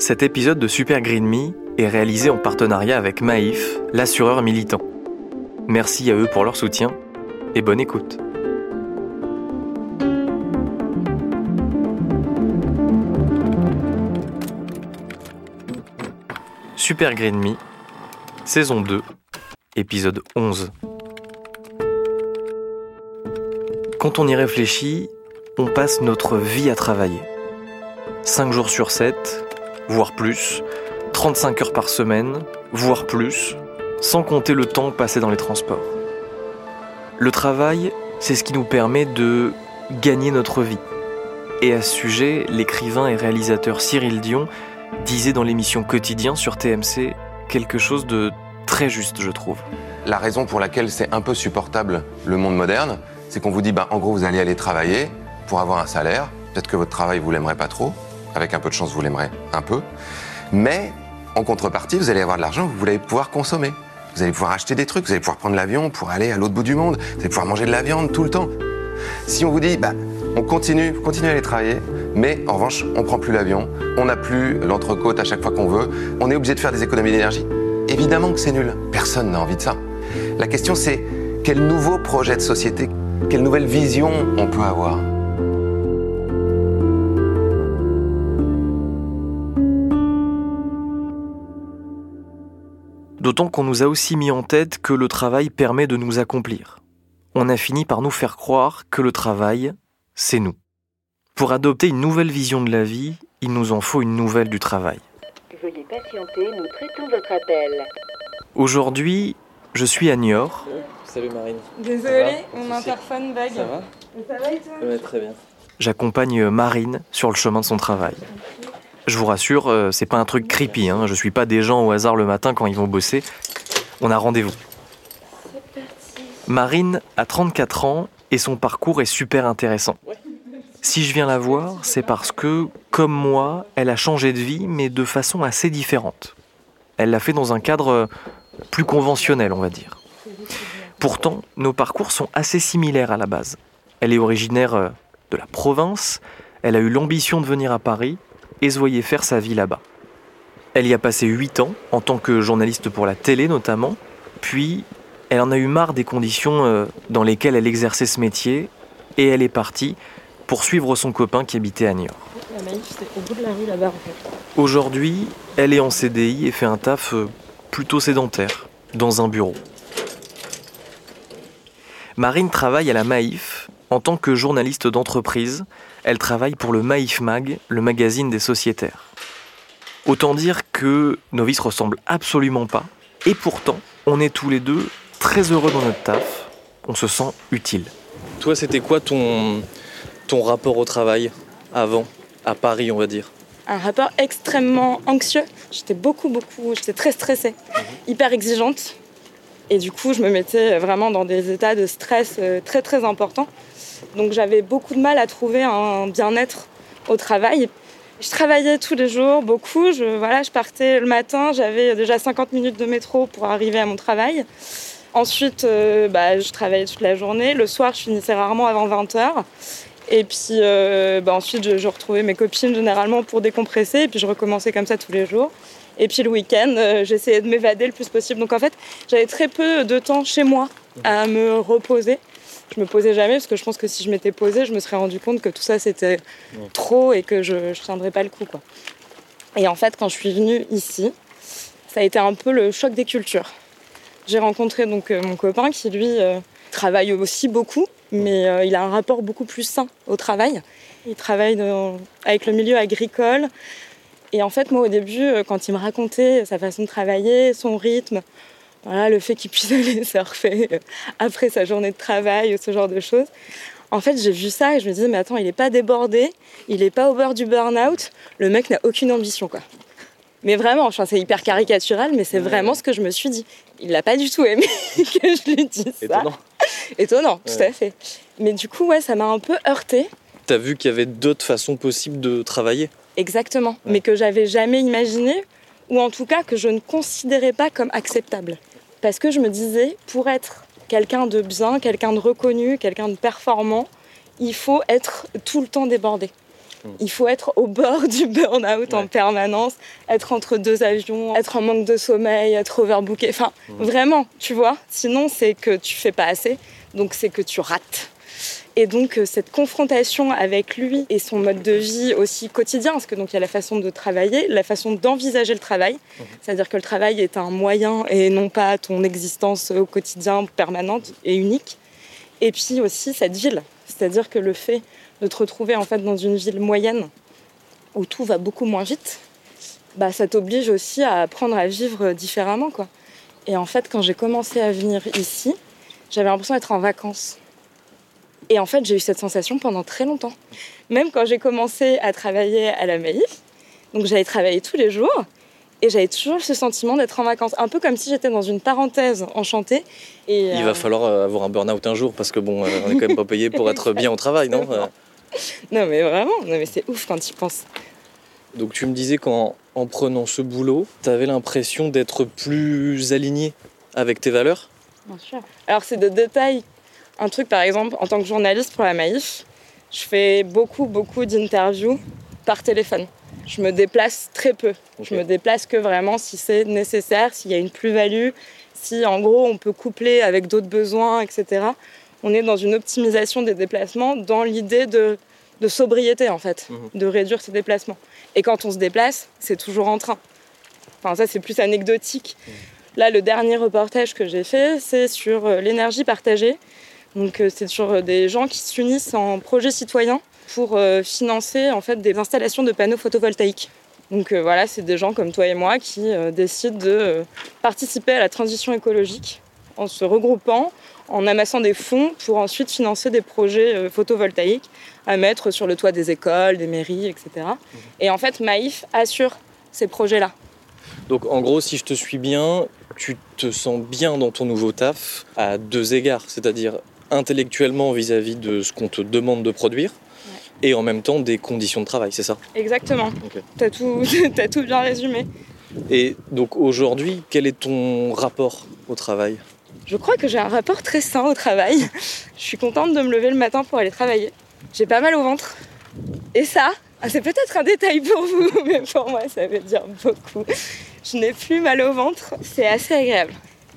Cet épisode de Super Green Me est réalisé en partenariat avec Maïf, l'assureur militant. Merci à eux pour leur soutien et bonne écoute. Super Green Me, saison 2, épisode 11. Quand on y réfléchit, on passe notre vie à travailler. 5 jours sur 7, voire plus, 35 heures par semaine, voire plus, sans compter le temps passé dans les transports. Le travail, c'est ce qui nous permet de gagner notre vie. Et à ce sujet, l'écrivain et réalisateur Cyril Dion disait dans l'émission Quotidien sur TMC quelque chose de très juste, je trouve. La raison pour laquelle c'est un peu supportable le monde moderne, c'est qu'on vous dit, bah, en gros, vous allez aller travailler pour avoir un salaire. Peut-être que votre travail, vous l'aimerez pas trop. Avec un peu de chance, vous l'aimerez un peu. Mais en contrepartie, vous allez avoir de l'argent, vous allez pouvoir consommer. Vous allez pouvoir acheter des trucs, vous allez pouvoir prendre l'avion pour aller à l'autre bout du monde, vous allez pouvoir manger de la viande tout le temps. Si on vous dit, bah, on continue, vous continuez à aller travailler, mais en revanche, on prend plus l'avion, on n'a plus l'entrecôte à chaque fois qu'on veut, on est obligé de faire des économies d'énergie. Évidemment que c'est nul. Personne n'a envie de ça. La question, c'est quel nouveau projet de société, quelle nouvelle vision on peut avoir? D'autant qu'on nous a aussi mis en tête que le travail permet de nous accomplir. On a fini par nous faire croire que le travail, c'est nous. Pour adopter une nouvelle vision de la vie, il nous en faut une nouvelle du travail. Veuillez patienter, nous traitons votre appel. Aujourd'hui, je suis à Niort. Salut Marine. Désolée, mon interphone bug. Ça va Ça va et toi? Ouais, très bien. J'accompagne Marine sur le chemin de son travail. Je vous rassure, euh, c'est pas un truc creepy. Hein. Je suis pas des gens au hasard le matin quand ils vont bosser. On a rendez-vous. Marine a 34 ans et son parcours est super intéressant. Si je viens la voir, c'est parce que, comme moi, elle a changé de vie, mais de façon assez différente. Elle l'a fait dans un cadre euh, plus conventionnel, on va dire. Pourtant, nos parcours sont assez similaires à la base. Elle est originaire euh, de la province, elle a eu l'ambition de venir à Paris et se voyait faire sa vie là-bas. Elle y a passé 8 ans, en tant que journaliste pour la télé notamment, puis elle en a eu marre des conditions euh, dans lesquelles elle exerçait ce métier, et elle est partie pour suivre son copain qui habitait à Niort. La Maïf, c'était au bout de la rue là-bas en fait. Aujourd'hui, elle est en CDI et fait un taf euh, plutôt sédentaire, dans un bureau. Marine travaille à la Maïf en tant que journaliste d'entreprise. Elle travaille pour le Maïf Mag, le magazine des sociétaires. Autant dire que nos vies se ressemblent absolument pas, et pourtant, on est tous les deux très heureux dans notre taf. On se sent utile. Toi, c'était quoi ton, ton rapport au travail avant, à Paris, on va dire? Un rapport extrêmement anxieux. J'étais beaucoup, beaucoup, j'étais très stressée, hyper exigeante. Et du coup, je me mettais vraiment dans des états de stress euh, très, très importants. Donc j'avais beaucoup de mal à trouver un bien-être au travail. Je travaillais tous les jours, beaucoup. Je, voilà, je partais le matin, j'avais déjà 50 minutes de métro pour arriver à mon travail. Ensuite, euh, bah, je travaillais toute la journée. Le soir, je finissais rarement avant 20h. Et puis euh, bah, ensuite, je, retrouvais mes copines généralement pour décompresser. Et puis je recommençais comme ça tous les jours. Et puis le week-end, euh, j'essayais de m'évader le plus possible. Donc en fait, j'avais très peu de temps chez moi à me reposer. Je me posais jamais parce que je pense que si je m'étais posée, je me serais rendu compte que tout ça c'était trop et que je ne tiendrais pas le coup. Quoi. Et en fait, quand je suis venue ici, ça a été un peu le choc des cultures. J'ai rencontré donc euh, mon copain qui lui euh, travaille aussi beaucoup, mais euh, il a un rapport beaucoup plus sain au travail. Il travaille dans- avec le milieu agricole. Et en fait, moi au début, quand il me racontait sa façon de travailler, son rythme, voilà, le fait qu'il puisse aller surfer euh, après sa journée de travail, ce genre de choses. En fait, j'ai vu ça et je me disais, mais attends, il n'est pas débordé, il n'est pas au bord du burn-out, le mec n'a aucune ambition, quoi. Mais vraiment, enfin, c'est hyper caricatural, mais c'est Ouais. vraiment ce que je me suis dit. Il l'a pas du tout aimé que je lui dise ça. Étonnant. Étonnant, tout à fait. Mais du coup, ouais, ça m'a un peu heurté. T'as vu qu'il y avait d'autres façons possibles de travailler? Exactement, mais que j'avais jamais imaginé, ou en tout cas que je ne considérais pas comme acceptable. Parce que je me disais, pour être quelqu'un de bien, quelqu'un de reconnu, quelqu'un de performant, il faut être tout le temps débordé. Il faut être au bord du burn-out en permanence, être entre deux avions, être en manque de sommeil, être overbooké. Enfin, vraiment, tu vois. Sinon, c'est que tu fais pas assez, donc c'est que tu rates. Et donc euh, cette confrontation avec lui et son mode de vie aussi quotidien, parce que donc il y a la façon de travailler, la façon d'envisager le travail, c'est-à-dire que le travail est un moyen et non pas ton existence au quotidien permanente et unique. Et puis aussi cette ville, c'est-à-dire que le fait de te retrouver en fait dans une ville moyenne où tout va beaucoup moins vite, bah ça t'oblige aussi à apprendre à vivre différemment quoi. Et en fait quand j'ai commencé à venir ici, j'avais l'impression d'être en vacances. Et en fait, j'ai eu cette sensation pendant très longtemps. Même quand j'ai commencé à travailler à la Maïf, donc j'allais travailler tous les jours, et j'avais toujours ce sentiment d'être en vacances. Un peu comme si j'étais dans une parenthèse enchantée. Et, Il euh, va falloir euh, avoir un burn-out un jour parce que bon, euh, on est quand même pas payé pour être bien au travail, non Euh, Non mais vraiment, non mais c'est ouf quand tu y penses. Donc tu me disais qu'en en prenant ce boulot, tu avais l'impression d'être plus aligné avec tes valeurs? Bien sûr. Alors c'est des détails. Un truc par exemple, en tant que journaliste pour la Maïf, je fais beaucoup beaucoup d'interviews par téléphone. Je me déplace très peu. Je me déplace que vraiment si c'est nécessaire, s'il y a une plus-value, si en gros on peut coupler avec d'autres besoins, etc. On est dans une optimisation des déplacements dans l'idée de, de sobriété en fait, Mhm. de réduire ses déplacements. Et quand on se déplace, c'est toujours en train. Enfin ça c'est plus anecdotique. Là le dernier reportage que j'ai fait, c'est sur euh, l'énergie partagée. Donc euh, c'est sur euh, des gens qui s'unissent en projet citoyen pour euh, financer en fait des installations de panneaux photovoltaïques. Donc voilà, c'est des gens comme toi et moi qui décident de participer à la transition écologique en se regroupant, en amassant des fonds pour ensuite financer des projets photovoltaïques à mettre sur le toit des écoles, des mairies, etc. Et en fait, Maïf assure ces projets-là. Donc en gros, si je te suis bien, tu te sens bien dans ton nouveau taf à deux égards, c'est-à-dire intellectuellement vis-à-vis de ce qu'on te demande de produire et en même temps des conditions de travail, c'est ça? Exactement. T'as tout, t'as tout bien résumé. Et donc aujourd'hui, quel est ton rapport au travail? Je crois que j'ai un rapport très sain au travail. Je suis contente de me lever le matin pour aller travailler. J'ai pas mal au ventre. Et ça, ah, c'est peut-être un détail pour vous, mais pour moi, ça veut dire beaucoup. Je n'ai plus mal au ventre. C'est assez agréable.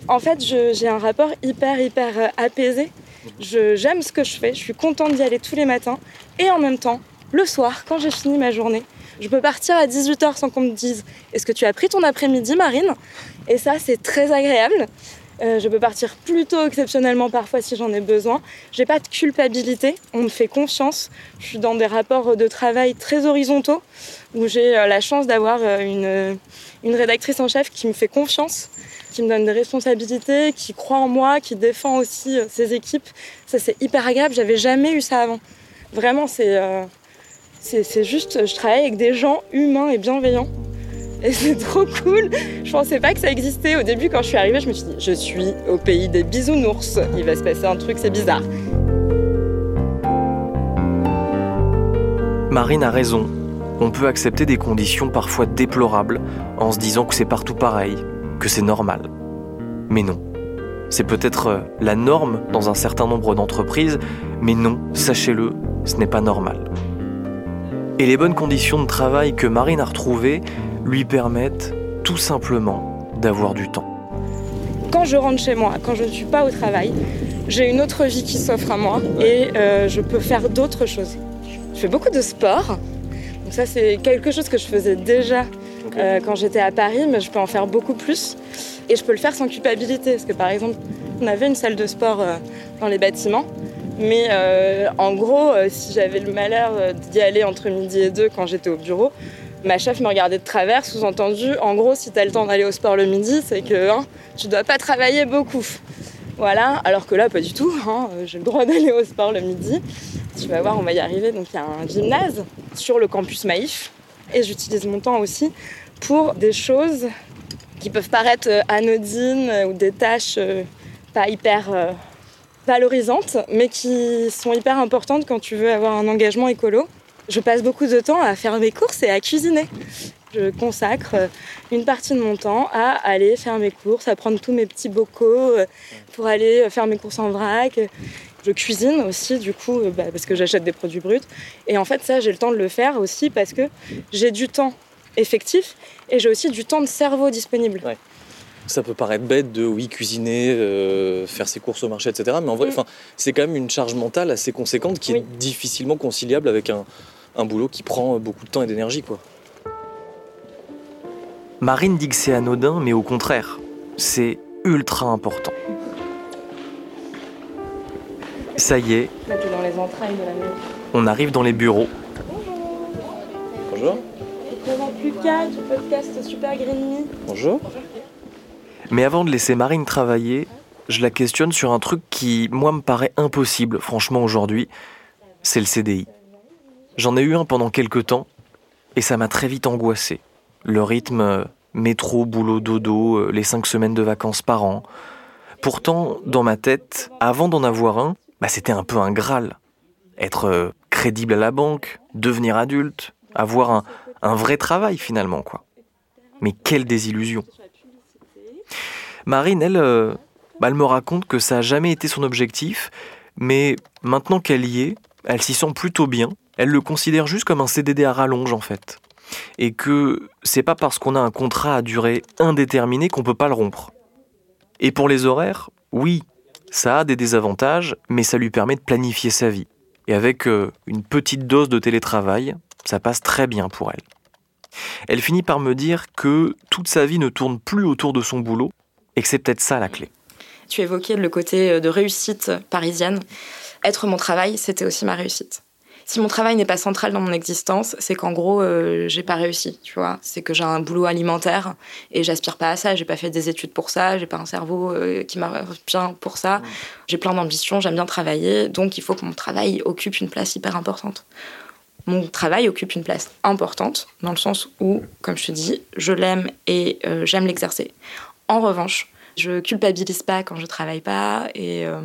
En fait, j'ai un rapport hyper, hyper euh, apaisé. J'aime ce que je fais. Je suis contente d'y aller tous les matins. Et en même temps, le soir, quand j'ai fini ma journée, je peux partir à 18h sans qu'on me dise Est-ce que tu as pris ton après-midi, Marine? Et ça, c'est très agréable. Euh, je peux partir plus tôt exceptionnellement parfois si j'en ai besoin. J'ai pas de culpabilité, on me fait confiance. Je suis dans des rapports de travail très horizontaux où j'ai euh, la chance d'avoir euh, une, rédactrice en chef qui me fait confiance, qui me donne des responsabilités, qui croit en moi, qui défend aussi ses équipes. Ça c'est hyper agréable, j'avais jamais eu ça avant. Vraiment, c'est euh, c'est juste, je travaille avec des gens humains et bienveillants. Et c'est trop cool. Je pensais pas que ça existait. Au début, quand je suis arrivée, je me suis dit, je suis au pays des bisounours. Il va se passer un truc, c'est bizarre. Marine a raison. On peut accepter des conditions parfois déplorables en se disant que c'est partout pareil, que c'est normal. Mais non. C'est peut-être euh, la norme dans un certain nombre d'entreprises, mais non, sachez-le, ce n'est pas normal. Et les bonnes conditions de travail que Marine a retrouvées lui permettent tout simplement d'avoir du temps. Quand je rentre chez moi, quand je ne suis pas au travail, j'ai une autre vie qui s'offre à moi et euh, je peux faire d'autres choses. Je fais beaucoup de sport. Donc ça, c'est quelque chose que je faisais déjà euh, quand j'étais à Paris, mais je peux en faire beaucoup plus. Et je peux le faire sans culpabilité. Parce que par exemple, on avait une salle de sport euh, dans les bâtiments. Mais euh, en gros, euh, si j'avais le malheur d'y aller entre midi et deux quand j'étais au bureau, ma chef me regardait de travers, sous-entendu, en gros, si tu as le temps d'aller au sport le midi, c'est que hein, tu dois pas travailler beaucoup. Voilà, alors que là, pas du tout. hein, J'ai le droit d'aller au sport le midi. Tu vas voir, on va y arriver. Donc, il y a un gymnase sur le campus Maïf. Et j'utilise mon temps aussi pour des choses qui peuvent paraître euh, anodines euh, ou des tâches euh, pas hyper valorisantes, mais qui sont hyper importantes quand tu veux avoir un engagement écolo. Je passe beaucoup de temps à faire mes courses et à cuisiner. Je consacre euh, une partie de mon temps à aller faire mes courses, à prendre tous mes petits bocaux euh, pour aller euh, faire mes courses en vrac. Je cuisine aussi, du coup, bah, parce que j'achète des produits bruts. Et en fait, ça, j'ai le temps de le faire aussi parce que j'ai du temps effectif et j'ai aussi du temps de cerveau disponible. Ça peut paraître bête de, oui, cuisiner, euh, faire ses courses au marché, etc. Mais en vrai, Mm. enfin, c'est quand même une charge mentale assez conséquente qui Oui. est difficilement conciliable avec un, un boulot qui prend beaucoup de temps et d'énergie, quoi. Marine dit que c'est anodin, mais au contraire, c'est ultra important. Ça y est, Là, tu es dans les entrailles de la maison. on arrive dans les bureaux. Bonjour. Je te présente Lucas du podcast Super Green Me. Bonjour. Mais avant de laisser Marine travailler, je la questionne sur un truc qui, moi, me paraît impossible, franchement, aujourd'hui. C'est le CDI. J'en ai eu un pendant quelques temps, et ça m'a très vite angoissé. Le rythme, euh, métro, boulot, dodo, euh, les cinq semaines de vacances par an. Pourtant, dans ma tête, avant d'en avoir un, bah, c'était un peu un Graal. Être euh, crédible à la banque, devenir adulte, avoir un, vrai travail finalement, quoi. Mais quelle désillusion. Marine, elle, euh, bah, elle me raconte que ça n'a jamais été son objectif, mais maintenant qu'elle y est, elle s'y sent plutôt bien. Elle le considère juste comme un CDD à rallonge en fait. Et que c'est pas parce qu'on a un contrat à durée indéterminée qu'on peut pas le rompre. Et pour les horaires, oui, ça a des désavantages, mais ça lui permet de planifier sa vie. Et avec euh, une petite dose de télétravail, ça passe très bien pour elle. Elle finit par me dire que toute sa vie ne tourne plus autour de son boulot, et que c'est peut-être ça la clé. Tu évoquais le côté de réussite parisienne. Être mon travail, c'était aussi ma réussite. Si mon travail n'est pas central dans mon existence, c'est qu'en gros, euh, j'ai pas réussi, tu vois. C'est que j'ai un boulot alimentaire et j'aspire pas à ça. J'ai pas fait des études pour ça. J'ai pas un cerveau euh, qui marche bien pour ça. J'ai plein d'ambitions. J'aime bien travailler. Donc, il faut que mon travail occupe une place hyper importante. Mon travail occupe une place importante dans le sens où, comme je te dis, je l'aime et euh, j'aime l'exercer. En revanche, je culpabilise pas quand je travaille pas et euh,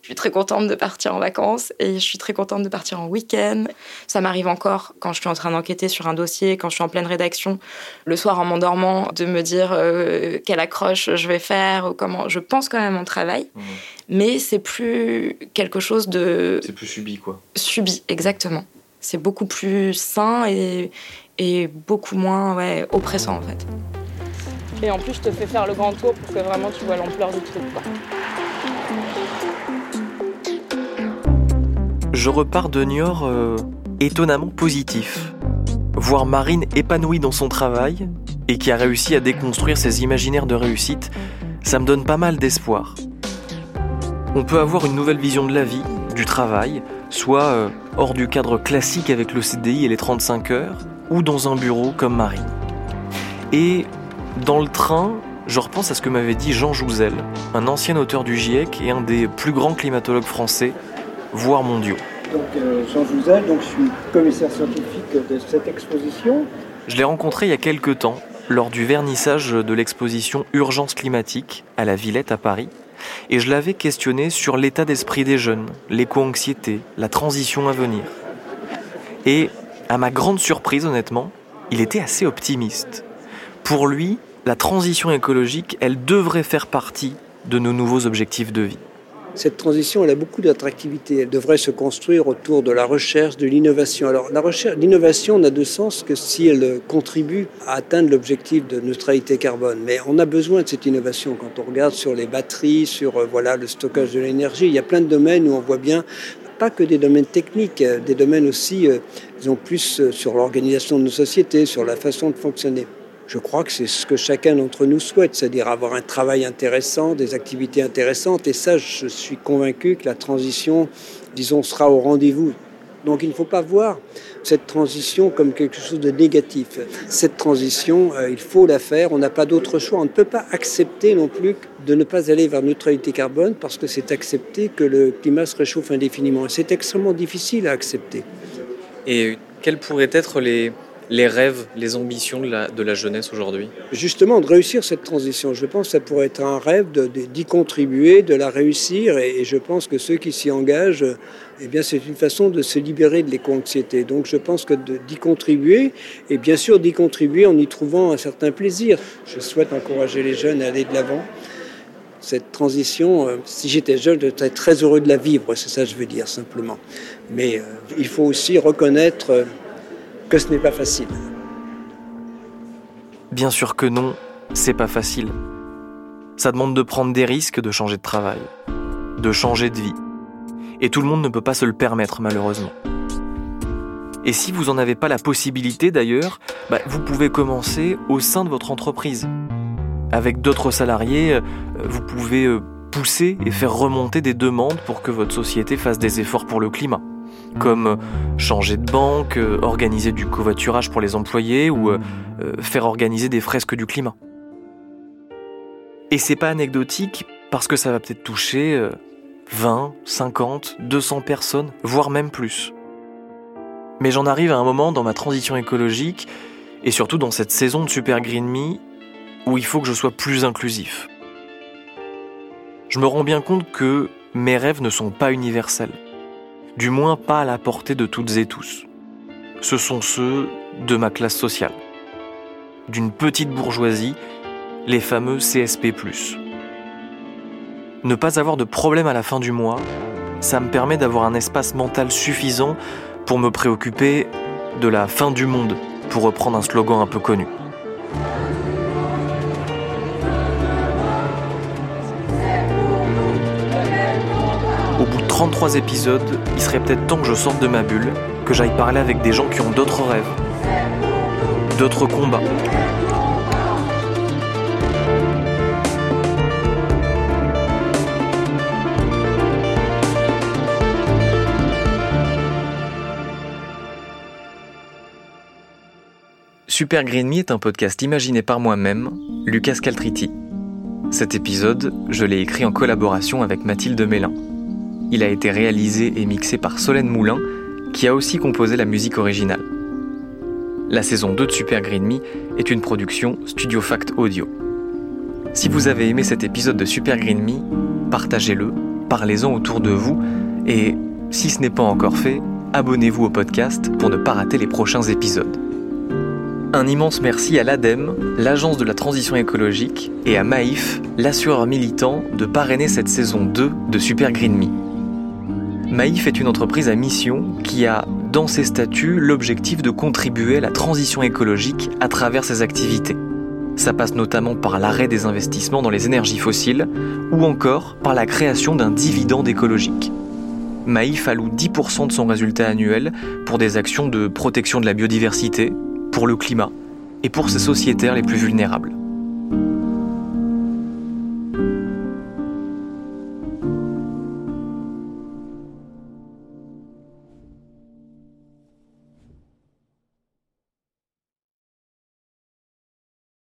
je suis très contente de partir en vacances et je suis très contente de partir en week-end. Ça m'arrive encore quand je suis en train d'enquêter sur un dossier, quand je suis en pleine rédaction, le soir en m'endormant, de me dire euh, quelle accroche je vais faire ou comment. Je pense quand même au travail, Mhm. mais c'est plus quelque chose de C'est plus subi, quoi. subi, exactement. C'est beaucoup plus sain et, et beaucoup moins ouais, oppressant en fait. Et en plus, je te fais faire le grand tour pour que vraiment tu vois l'ampleur du truc. quoi. Je repars de Niort euh, étonnamment positif. Voir Marine épanouie dans son travail et qui a réussi à déconstruire ses imaginaires de réussite, ça me donne pas mal d'espoir. On peut avoir une nouvelle vision de la vie, du travail, soit euh, hors du cadre classique avec le CDI et les 35 heures, ou dans un bureau comme Marine. Et dans le train, je repense à ce que m'avait dit Jean Jouzel, un ancien auteur du GIEC et un des plus grands climatologues français, voire mondiaux. Donc, euh, Jean Jouzel, donc je suis commissaire scientifique de cette exposition. Je l'ai rencontré il y a quelques temps, lors du vernissage de l'exposition Urgence climatique à la Villette à Paris, et je l'avais questionné sur l'état d'esprit des jeunes, l'éco-anxiété, la transition à venir. Et, à ma grande surprise honnêtement, il était assez optimiste. Pour lui, la transition écologique, elle devrait faire partie de nos nouveaux objectifs de vie. Cette transition, elle a beaucoup d'attractivité. Elle devrait se construire autour de la recherche, de l'innovation. Alors, la recherche, l'innovation n'a de sens que si elle contribue à atteindre l'objectif de neutralité carbone. Mais on a besoin de cette innovation. Quand on regarde sur les batteries, sur euh, le stockage de l'énergie, il y a plein de domaines où on voit bien pas que des domaines techniques, euh, des domaines aussi, disons plus euh, sur l'organisation de nos sociétés, sur la façon de fonctionner. Je crois que c'est ce que chacun d'entre nous souhaite, c'est-à-dire avoir un travail intéressant, des activités intéressantes. Et ça, je suis convaincu que la transition, disons, sera au rendez-vous. Donc il ne faut pas voir cette transition comme quelque chose de négatif. Cette transition, euh, il faut la faire, on n'a pas d'autre choix. On ne peut pas accepter non plus de ne pas aller vers neutralité carbone parce que c'est accepter que le climat se réchauffe indéfiniment. Et c'est extrêmement difficile à accepter. Et quels pourraient être les, les rêves, les ambitions de la, jeunesse aujourd'hui? Justement de réussir cette transition. Je pense que ça pourrait être un rêve d'y contribuer, de la réussir, et, je pense que ceux qui s'y engagent, eh bien, c'est une façon de se libérer de l'éco-anxiété. Donc, je pense que d'y contribuer, et bien sûr d'y contribuer en y trouvant un certain plaisir. Je souhaite encourager les jeunes à aller de l'avant. Cette transition, euh, si j'étais jeune, je serais très heureux de la vivre, c'est ça que je veux dire simplement. Mais euh, il faut aussi reconnaître euh, que ce n'est pas facile. Bien sûr que non, c'est pas facile. Ça demande de prendre des risques de changer de travail, de changer de vie. Et tout le monde ne peut pas se le permettre malheureusement. Et si vous n'en avez pas la possibilité d'ailleurs, bah, vous pouvez commencer au sein de votre entreprise. Avec d'autres salariés, euh, vous pouvez euh, pousser et faire remonter des demandes pour que votre société fasse des efforts pour le climat. Comme euh, changer de banque, organiser du covoiturage pour les employés ou faire organiser des fresques du climat. Et c'est pas anecdotique parce que ça va peut-être toucher 20, 50, 200 personnes, voire même plus. Mais j'en arrive à un moment dans ma transition écologique, et surtout dans cette saison de Super Green Me, où il faut que je sois plus inclusif. Je me rends bien compte que mes rêves ne sont pas universels, du moins pas à la portée de toutes et tous. Ce sont ceux de ma classe sociale, d'une petite bourgeoisie, les fameux CSP ⁇ Ne pas avoir de problème à la fin du mois, ça me permet d'avoir un espace mental suffisant pour me préoccuper de la fin du monde, pour reprendre un slogan un peu connu. 33 épisodes, il serait peut-être temps que je sorte de ma bulle, que j'aille parler avec des gens qui ont d'autres rêves, d'autres combats, Super Green Me est un podcast imaginé par moi-même, Lucas Caltriti. Cet épisode, je l'ai écrit en collaboration avec Mathilde Mélin. Il a été réalisé et mixé par Solène Moulin, qui a aussi composé la musique originale. La saison 2 de Super Green Me est une production Studio Fact Audio. Si vous avez aimé cet épisode de Super Green Me, partagez-le, parlez-en autour de vous et, si ce n'est pas encore fait, abonnez-vous au podcast pour ne pas rater les prochains épisodes. Un immense merci à l'ADEME, l'Agence de la transition écologique, et à Maïf, l'assureur militant, de parrainer cette saison 2 de Super Green Me. Maïf est une entreprise à mission qui a, dans ses statuts, l'objectif de contribuer à la transition écologique à travers ses activités. Ça passe notamment par l'arrêt des investissements dans les énergies fossiles ou encore par la création d'un dividende écologique. Maïf alloue 10% de son résultat annuel pour des actions de protection de la biodiversité, pour le climat et pour ses sociétaires les plus vulnérables.